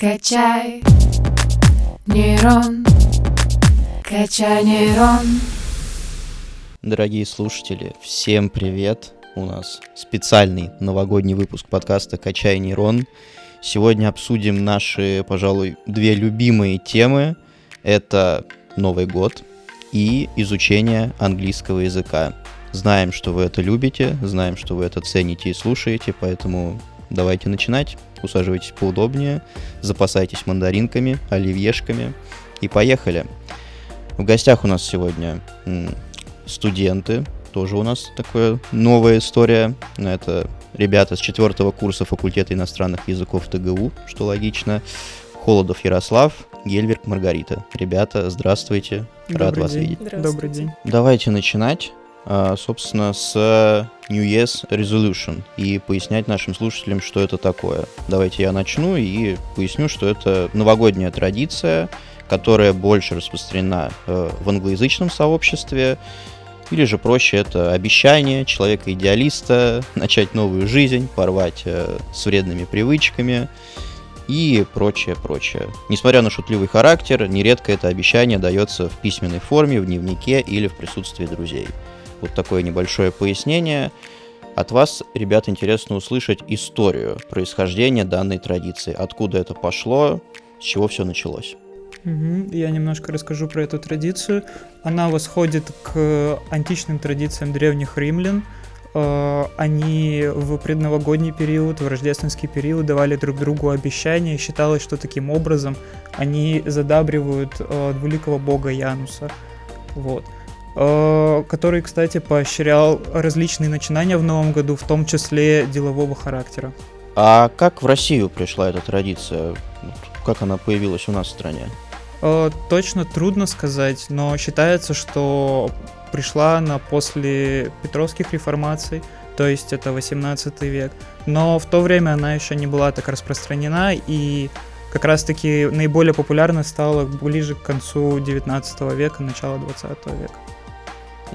Качай нейрон, качай нейрон. Дорогие слушатели, всем привет! У нас специальный новогодний выпуск подкаста «Качай нейрон». Сегодня обсудим наши, пожалуй, две любимые темы. Это Новый год и изучение английского языка. Знаем, что вы это любите, знаем, что вы это цените и слушаете, поэтому давайте начинать. Усаживайтесь поудобнее, запасайтесь мандаринками, оливьешками и поехали. В гостях у нас сегодня студенты, тоже у нас такая новая история. Это ребята с четвертого курса факультета иностранных языков ТГУ, что логично. Холодов Ярослав, Гельверк Маргарита. Ребята, здравствуйте, Добрый рад вас день. видеть. Добрый день. Давайте начинать, собственно, с New Year's Resolution и пояснять нашим слушателям, что это такое. Давайте я начну и поясню, что это новогодняя традиция, которая больше распространена э, в англоязычном сообществе, или же проще это обещание человека-идеалиста начать новую жизнь, порвать э, с вредными привычками и прочее, прочее. Несмотря на шутливый характер, нередко это обещание дается в письменной форме, в дневнике или в присутствии друзей. Вот такое небольшое пояснение. От вас, ребят, интересно услышать историю происхождения данной традиции. Откуда это пошло, с чего все началось. Мгм. Я немножко расскажу про эту традицию. Она восходит к античным традициям древних римлян. Э, Они в предновогодний период, в рождественский период давали друг другу обещания. Считалось, что таким образом они задабривают э, двуликого бога Януса. Вот. Э, Который, кстати, поощрял различные начинания в новом году, в том числе делового характера. А как в Россию пришла эта традиция? Как она появилась у нас в стране? Э, Точно трудно сказать, но считается, что пришла она после Петровских реформаций, то есть это 18 век. Но в то время она еще не была так распространена, и как раз-таки наиболее популярной стала ближе к концу 19 века, начало 20 века.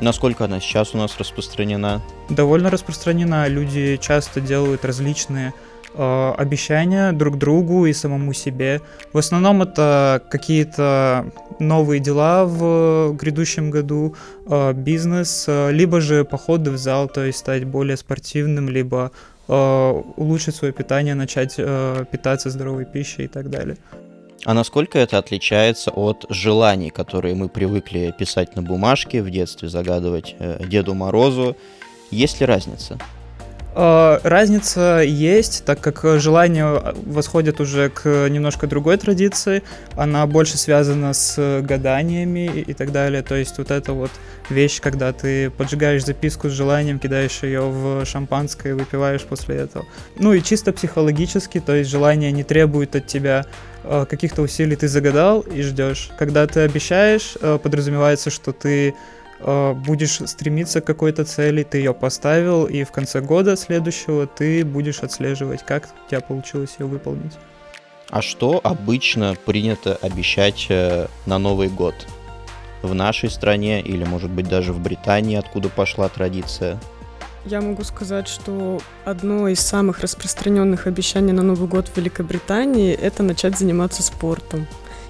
Насколько она сейчас у нас распространена? довольно распространена. Люди часто делают различные э, обещания друг другу и самому себе. В основном это какие-то новые дела в грядущем году, э, бизнес, э, либо же походы в зал, то есть стать более спортивным, либо э, улучшить свое питание, начать э, питаться здоровой пищей и так далее. А насколько это отличается от желаний, которые мы привыкли писать на бумажке, в детстве загадывать э, Деду Морозу? Есть ли разница? Э, Разница есть, так как желание восходит уже к немножко другой традиции. Она больше связана с гаданиями и и так далее. То есть вот эта вот вещь, когда ты поджигаешь записку с желанием, кидаешь ее в шампанское и выпиваешь после этого. Ну и чисто психологически, то есть желание не требует от тебя э, каких-то усилий, ты загадал и ждешь. Когда ты обещаешь, э, подразумевается, что ты э, будешь стремиться к какой-то цели, ты ее поставил, и в конце года следующего ты будешь отслеживать, как у тебя получилось ее выполнить. А что обычно принято обещать э, на Новый год? В нашей стране или, может быть, даже в Британии, откуда пошла традиция? Я могу сказать, что одно из самых распространенных обещаний на Новый год в Великобритании – это начать заниматься спортом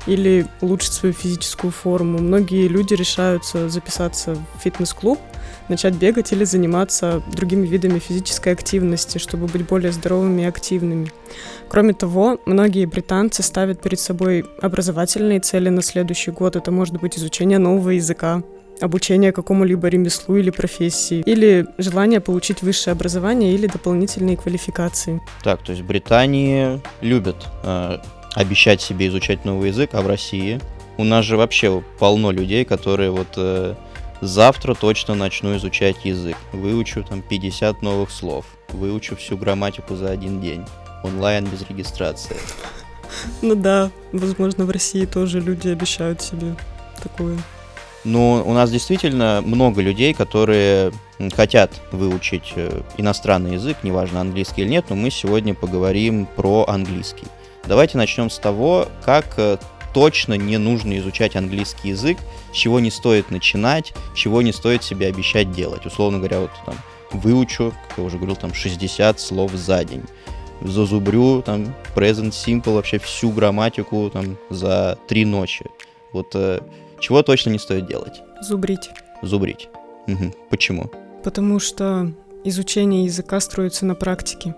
или улучшить свою физическую форму. Многие люди решаются записаться в фитнес-клуб, начать бегать или заниматься другими видами физической активности, чтобы быть более здоровыми и активными. Кроме того, многие британцы ставят перед собой образовательные цели на следующий год. Это может быть изучение нового языка, обучение какому-либо ремеслу или профессии, или желание получить высшее образование или дополнительные квалификации. Так, то есть в Британии любят э, обещать себе изучать новый язык, а в России у нас же вообще полно людей, которые вот э, завтра точно начну изучать язык, выучу там 50 новых слов, выучу всю грамматику за один день, онлайн без регистрации. Ну да, возможно, в России тоже люди обещают себе такое. Ну, у нас действительно много людей, которые хотят выучить э, иностранный язык, неважно, английский или нет, но мы сегодня поговорим про английский. Давайте начнем с того, как э, точно не нужно изучать английский язык, с чего не стоит начинать, чего не стоит себе обещать делать. Условно говоря, вот там выучу, как я уже говорил, там 60 слов за день. зазубрю там present simple, вообще всю грамматику там за три ночи. Вот э, чего точно не стоит делать? Зубрить. Зубрить. Мгм. Почему? Потому что изучение языка строится на практике.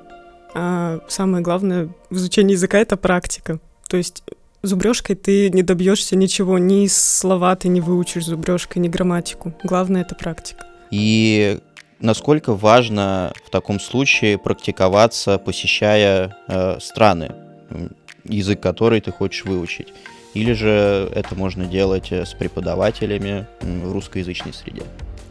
А самое главное в изучении языка — это практика. То есть зубрежкой ты не добьешься ничего, ни слова ты не выучишь зубрежкой, ни грамматику. Главное — это практика. И насколько важно в таком случае практиковаться, посещая э, страны, язык который ты хочешь выучить? Или же это можно делать э, с преподавателями в русскоязычной среде?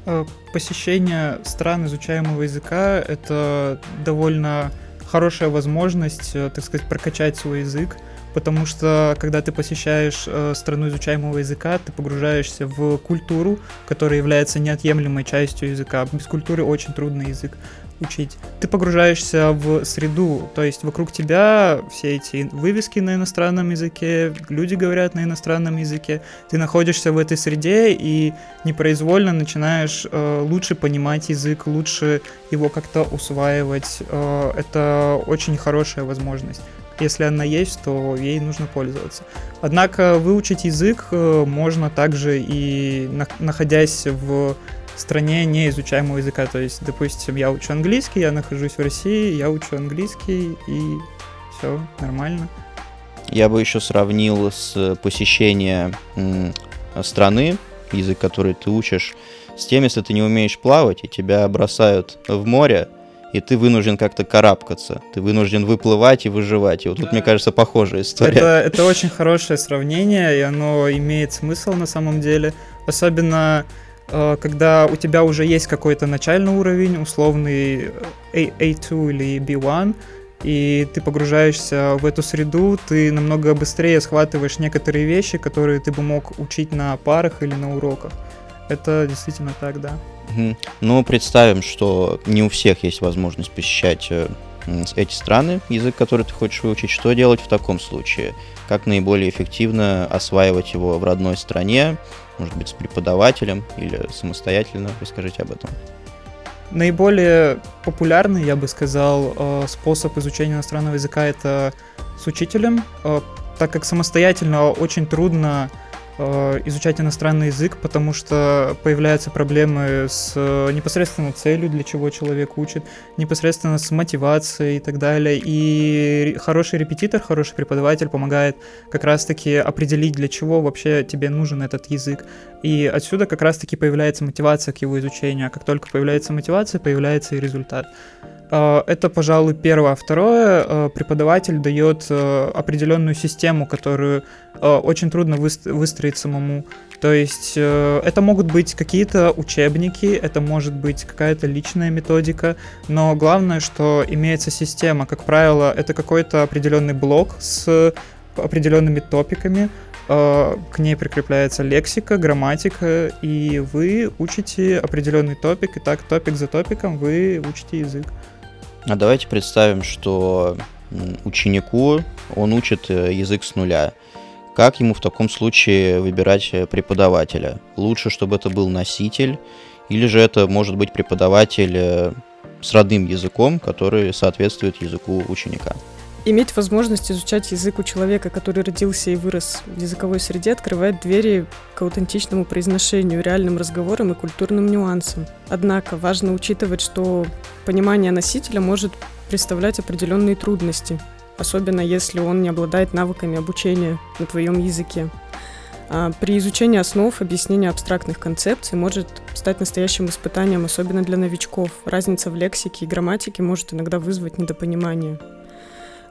Э, Посещение стран изучаемого языка — это довольно хорошая возможность, э, так сказать, прокачать свой язык, потому что когда ты посещаешь э, страну изучаемого языка, ты погружаешься в культуру, которая является неотъемлемой частью языка. Без культуры очень трудно язык учить. Ты погружаешься в среду, то есть вокруг тебя все эти вывески на иностранном языке, люди говорят на иностранном языке, ты находишься в этой среде и непроизвольно начинаешь э, лучше понимать язык, лучше его как-то усваивать. Э, это очень хорошая возможность. Если она есть, то ей нужно пользоваться. Однако выучить язык э, можно также и на- находясь в стране неизучаемого языка. То есть, допустим, я учу английский, я нахожусь в России, я учу английский, и все нормально. Я бы еще сравнил с посещением м, страны, язык, который ты учишь, с тем, если ты не умеешь плавать, и тебя бросают в море, и ты вынужден как-то карабкаться, ты вынужден выплывать и выживать. И вот тут, Да. мне кажется, похожая история. Это, это очень хорошее сравнение, и оно имеет смысл на самом деле. Особенно, когда у тебя уже есть какой-то начальный уровень, условный A, A2 или B1, и ты погружаешься в эту среду, ты намного быстрее схватываешь некоторые вещи, которые ты бы мог учить на парах или на уроках. Это действительно так, да. Ну, представим, что не у всех есть возможность посещать э, эти страны, язык, который ты хочешь выучить. Что делать в таком случае? Как наиболее эффективно осваивать его в родной стране? Может быть, с преподавателем или самостоятельно? Расскажите об этом. Наиболее популярный, я бы сказал, э, способ изучения иностранного языка это с учителем, э, так как самостоятельно очень трудно изучать иностранный язык, потому что появляются проблемы с э, непосредственно целью, для чего человек учит, непосредственно с мотивацией и так далее. И хороший репетитор, хороший преподаватель помогает как раз-таки определить, для чего вообще тебе нужен этот язык. И отсюда как раз-таки появляется мотивация к его изучению. А как только появляется мотивация, появляется и результат. Э, Это, пожалуй, первое. А Второе, э, преподаватель дает э, определенную систему, которую очень трудно выс- выстроить самому. То есть это могут быть какие-то учебники, это может быть какая-то личная методика, но главное, что имеется система. Как правило, это какой-то определенный блок с определенными топиками, к ней прикрепляется лексика, грамматика, и вы учите определенный топик, и так топик за топиком вы учите язык. А давайте представим, что ученику он учит э, язык с нуля. Как ему в таком случае выбирать э, преподавателя? Лучше, чтобы это был носитель, или же это может быть преподаватель э, с родным языком, который соответствует языку ученика? Иметь возможность изучать язык у человека, который родился и вырос в языковой среде, открывает двери к аутентичному произношению, реальным разговорам и культурным нюансам. Однако важно учитывать, что понимание носителя может представлять определенные трудности, особенно если он не обладает навыками обучения на твоем языке. А При изучении основ объяснение абстрактных концепций может стать настоящим испытанием, особенно для новичков. Разница в лексике и грамматике может иногда вызвать недопонимание.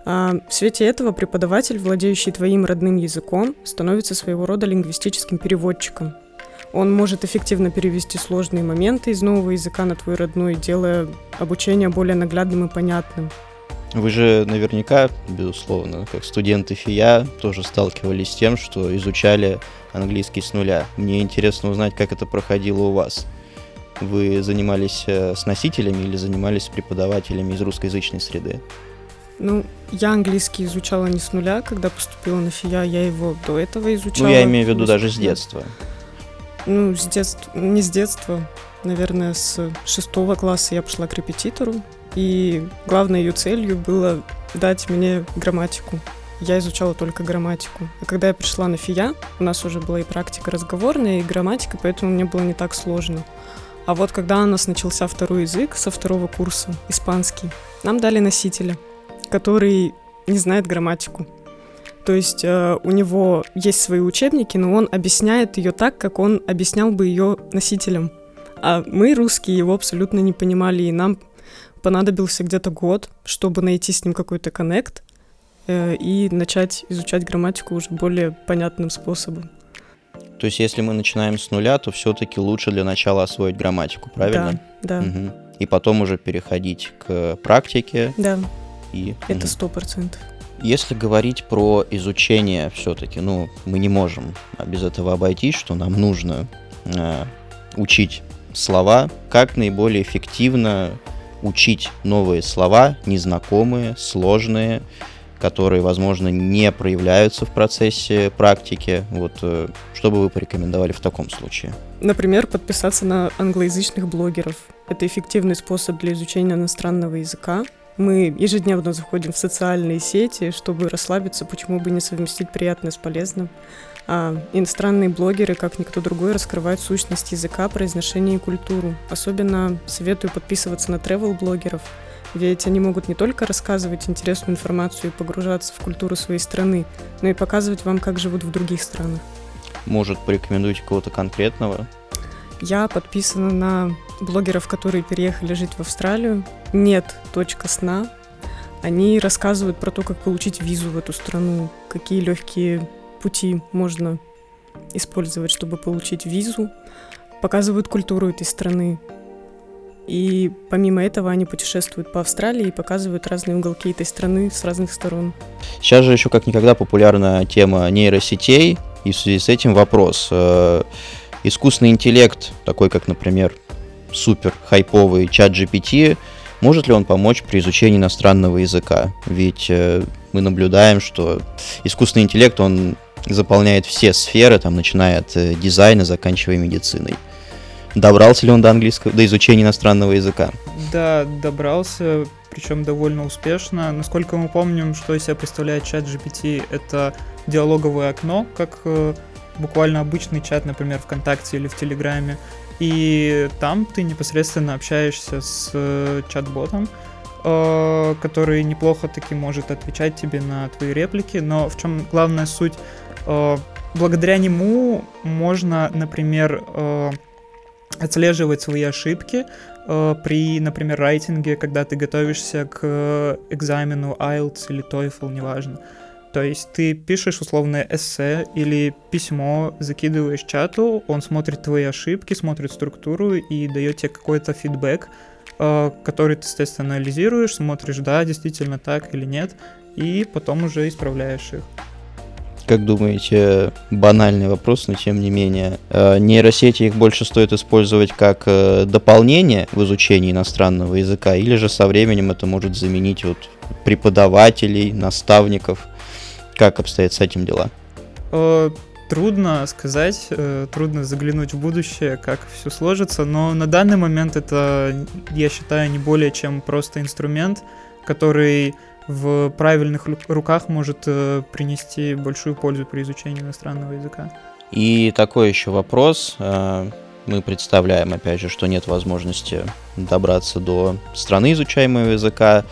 А, В свете этого преподаватель, владеющий твоим родным языком, становится своего рода лингвистическим переводчиком. Он может эффективно перевести сложные моменты из нового языка на твой родной, делая обучение более наглядным и понятным. Вы же наверняка, безусловно, как студенты ФИЯ, тоже сталкивались с тем, что изучали английский с нуля. Мне интересно узнать, как это проходило у вас. Вы занимались э, с носителями или занимались с преподавателями из русскоязычной среды? Ну, я английский изучала не с нуля, когда поступила на ФИЯ, я его до этого изучала. Ну, я имею в виду даже с детства. Ну, с детства, не с детства, наверное, с шестого класса я пошла к репетитору, и главной ее целью было дать мне грамматику. Я изучала только грамматику. А когда я пришла на ФИЯ, у нас уже была и практика разговорная, и грамматика, поэтому мне было не так сложно. А вот когда у нас начался второй язык со второго курса, испанский, нам дали носителя, который не знает грамматику. То есть э, у него есть свои учебники, но он объясняет ее так, как он объяснял бы ее носителям. А мы, русские, его абсолютно не понимали, и нам понадобился где-то год, чтобы найти с ним какой-то коннект э, и начать изучать грамматику уже более понятным способом. То есть, если мы начинаем с нуля, то все-таки лучше для начала освоить грамматику, правильно? Да, да. Мгм. И потом уже переходить к практике Да, и. это сто процентов. Если говорить про изучение все-таки, ну, мы не можем без этого обойтись, что нам нужно э, учить слова, как наиболее эффективно учить новые слова, незнакомые, сложные, которые, возможно, не проявляются в процессе практики. Вот э, что бы вы порекомендовали в таком случае? Например, подписаться на англоязычных блогеров. Это эффективный способ для изучения иностранного языка. Мы ежедневно заходим в социальные сети, чтобы расслабиться, почему бы не совместить приятное с полезным. А иностранные блогеры, как никто другой, раскрывают сущность языка, произношение и культуру. Особенно советую подписываться на travel-блогеров, ведь они могут не только рассказывать интересную информацию и погружаться в культуру своей страны, но и показывать вам, как живут в других странах. Может, порекомендуете кого-то конкретного? Я подписана на блогеров, которые переехали жить в Австралию. Нет точка сна. Они рассказывают про то, как получить визу в эту страну, какие легкие пути можно использовать, чтобы получить визу. Показывают культуру этой страны. И помимо этого они путешествуют по Австралии и показывают разные уголки этой страны с разных сторон. Сейчас же еще как никогда популярна тема нейросетей, и в связи с этим вопрос. Искусственный интеллект, такой как, например, супер хайповый чат GPT, может ли он помочь при изучении иностранного языка? Ведь э, мы наблюдаем, что искусственный интеллект, он заполняет все сферы, там, начиная от э, дизайна, заканчивая медициной. Добрался ли он до английского, до изучения иностранного языка? Да, добрался, причем довольно успешно. Насколько мы помним, что из себя представляет чат GPT, это диалоговое окно, как э, буквально обычный чат, например, ВКонтакте или в Телеграме. И там ты непосредственно общаешься с э, чат-ботом, э, который неплохо таки может отвечать тебе на твои реплики. Но в чем главная суть? Э, благодаря нему можно, например, отслеживать свои ошибки при, например, райтинге, когда ты готовишься к экзамену IELTS или TOEFL, неважно. То есть ты пишешь условное эссе или письмо, закидываешь чату, он смотрит твои ошибки, смотрит структуру и дает тебе какой-то фидбэк, э, который ты, естественно, анализируешь, смотришь, да, действительно так или нет, и потом уже исправляешь их. Как думаете, банальный вопрос, но тем не менее, э, нейросети их больше стоит использовать как э, дополнение в изучении иностранного языка, или же со временем это может заменить вот преподавателей, наставников? Как обстоят с этим дела? Э, Трудно сказать, э, трудно заглянуть в будущее, как все сложится, но на данный момент это, я считаю, не более чем просто инструмент, который в правильных руках может э, принести большую пользу при изучении иностранного языка. И такой еще вопрос. Мы представляем, опять же, что нет возможности добраться до страны изучаемого языка.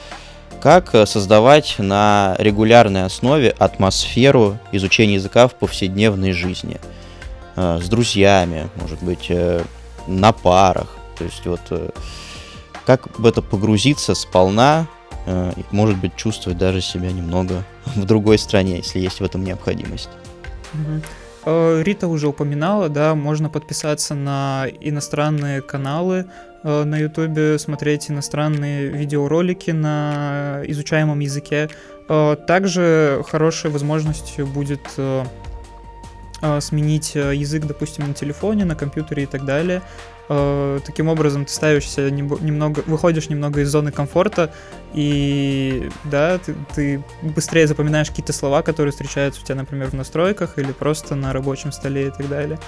Как э, создавать на регулярной основе атмосферу изучения языка в повседневной жизни? Э, С друзьями, может быть, э, на парах. То есть вот как в это погрузиться сполна, и, может быть, чувствовать даже себя немного в другой стране, если есть в этом необходимость. Э, Рита уже упоминала, да, можно подписаться на иностранные каналы э, на Ютубе, смотреть иностранные видеоролики на изучаемом языке. Э, Также хорошей возможностью будет сменить язык, допустим, на телефоне, на компьютере и так далее. Э, Таким образом, ты ставишься немного, выходишь немного из зоны комфорта, и да, ты, ты быстрее запоминаешь какие-то слова, которые встречаются у тебя, например, в настройках или просто на рабочем столе и так далее.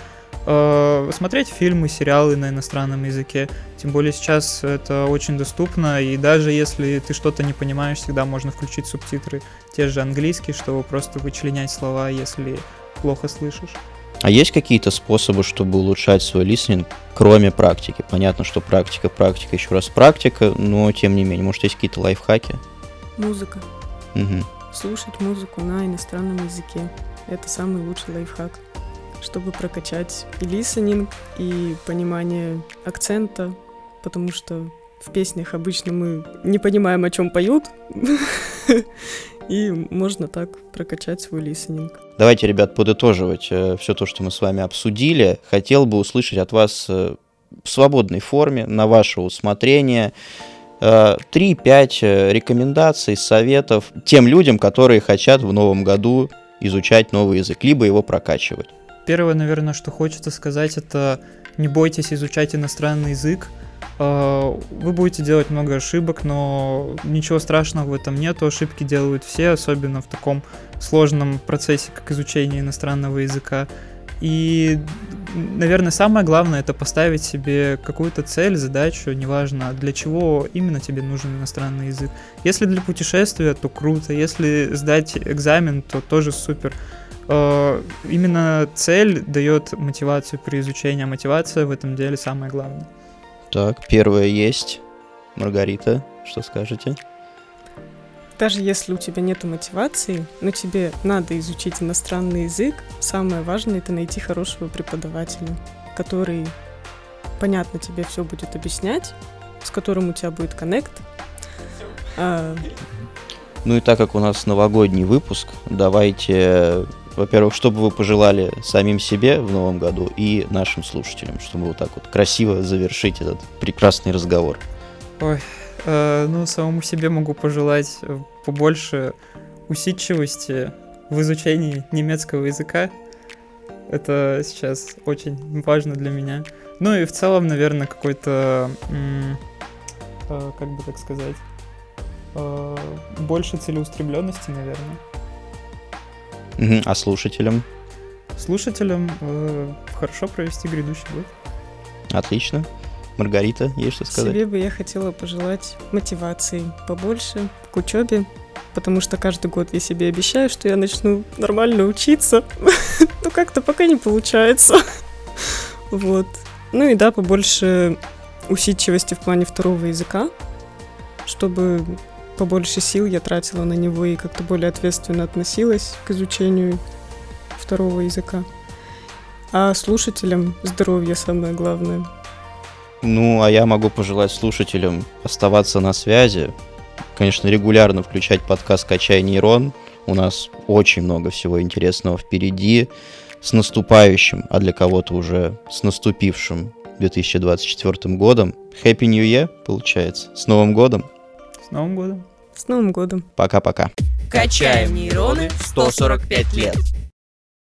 э, смотреть фильмы, сериалы на иностранном языке. Тем более сейчас это очень доступно, и даже если ты что-то не понимаешь, всегда можно включить субтитры, те же английские, чтобы просто вычленять слова, если плохо слышишь. А есть какие-то способы, чтобы улучшать свой листинг, кроме практики? Понятно, что практика, практика, еще раз практика, но тем не менее, может, есть какие-то лайфхаки? Музыка. Угу. Слушать музыку на иностранном языке. Это самый лучший лайфхак, чтобы прокачать и лисенинг, и понимание акцента, потому что в песнях обычно мы не понимаем, о чем поют, и можно так прокачать свой лисенинг. Давайте, ребят, подытоживать э, все то, что мы с вами обсудили. Хотел бы услышать от вас э, в свободной форме, на ваше усмотрение, э, 3-5 э, рекомендаций, советов тем людям, которые хотят в новом году изучать новый язык, либо его прокачивать. Первое, наверное, что хочется сказать, это не бойтесь изучать иностранный язык. Э, Вы будете делать много ошибок, но ничего страшного в этом нету. Ошибки делают все, особенно в таком сложном процессе, как изучение иностранного языка. И, наверное, самое главное это поставить себе какую-то цель, задачу, неважно, для чего именно тебе нужен иностранный язык. Если для путешествия, то круто. Если сдать экзамен, то тоже супер. Э, Именно цель дает мотивацию при изучении, а мотивация в этом деле самое главное. Так, первое есть. Маргарита, что скажете? Даже если у тебя нет мотивации, но тебе надо изучить иностранный язык, самое важное это найти хорошего преподавателя, который понятно тебе все будет объяснять, с которым у тебя будет коннект. А, Ну и так как у нас новогодний выпуск, давайте, во-первых, что бы вы пожелали самим себе в новом году и нашим слушателям, чтобы вот так вот красиво завершить этот прекрасный разговор. Ой, э, ну, самому себе могу пожелать э, побольше усидчивости в изучении немецкого языка. Это сейчас очень важно для меня. Ну и в целом, наверное, какой-то, э, как бы так сказать, э, больше целеустремленности, наверное. А слушателям? Слушателям э, хорошо провести грядущий год. Отлично. Маргарита, есть что сказать? себе бы я хотела пожелать мотивации побольше к учебе, потому что каждый год я себе обещаю, что я начну нормально учиться, но как-то пока не получается. Вот. Ну и да, побольше усидчивости в плане второго языка, чтобы побольше сил я тратила на него и как-то более ответственно относилась к изучению второго языка. А слушателям здоровье самое главное. Ну, а я могу пожелать слушателям оставаться на связи. Конечно, регулярно включать подкаст «Качай нейрон». У нас очень много всего интересного впереди. С наступающим, а для кого-то уже с наступившим 2024 годом. Happy New Year, получается. С Новым годом. С Новым годом! С Новым годом! Пока-пока. Качаем нейроны 145 лет.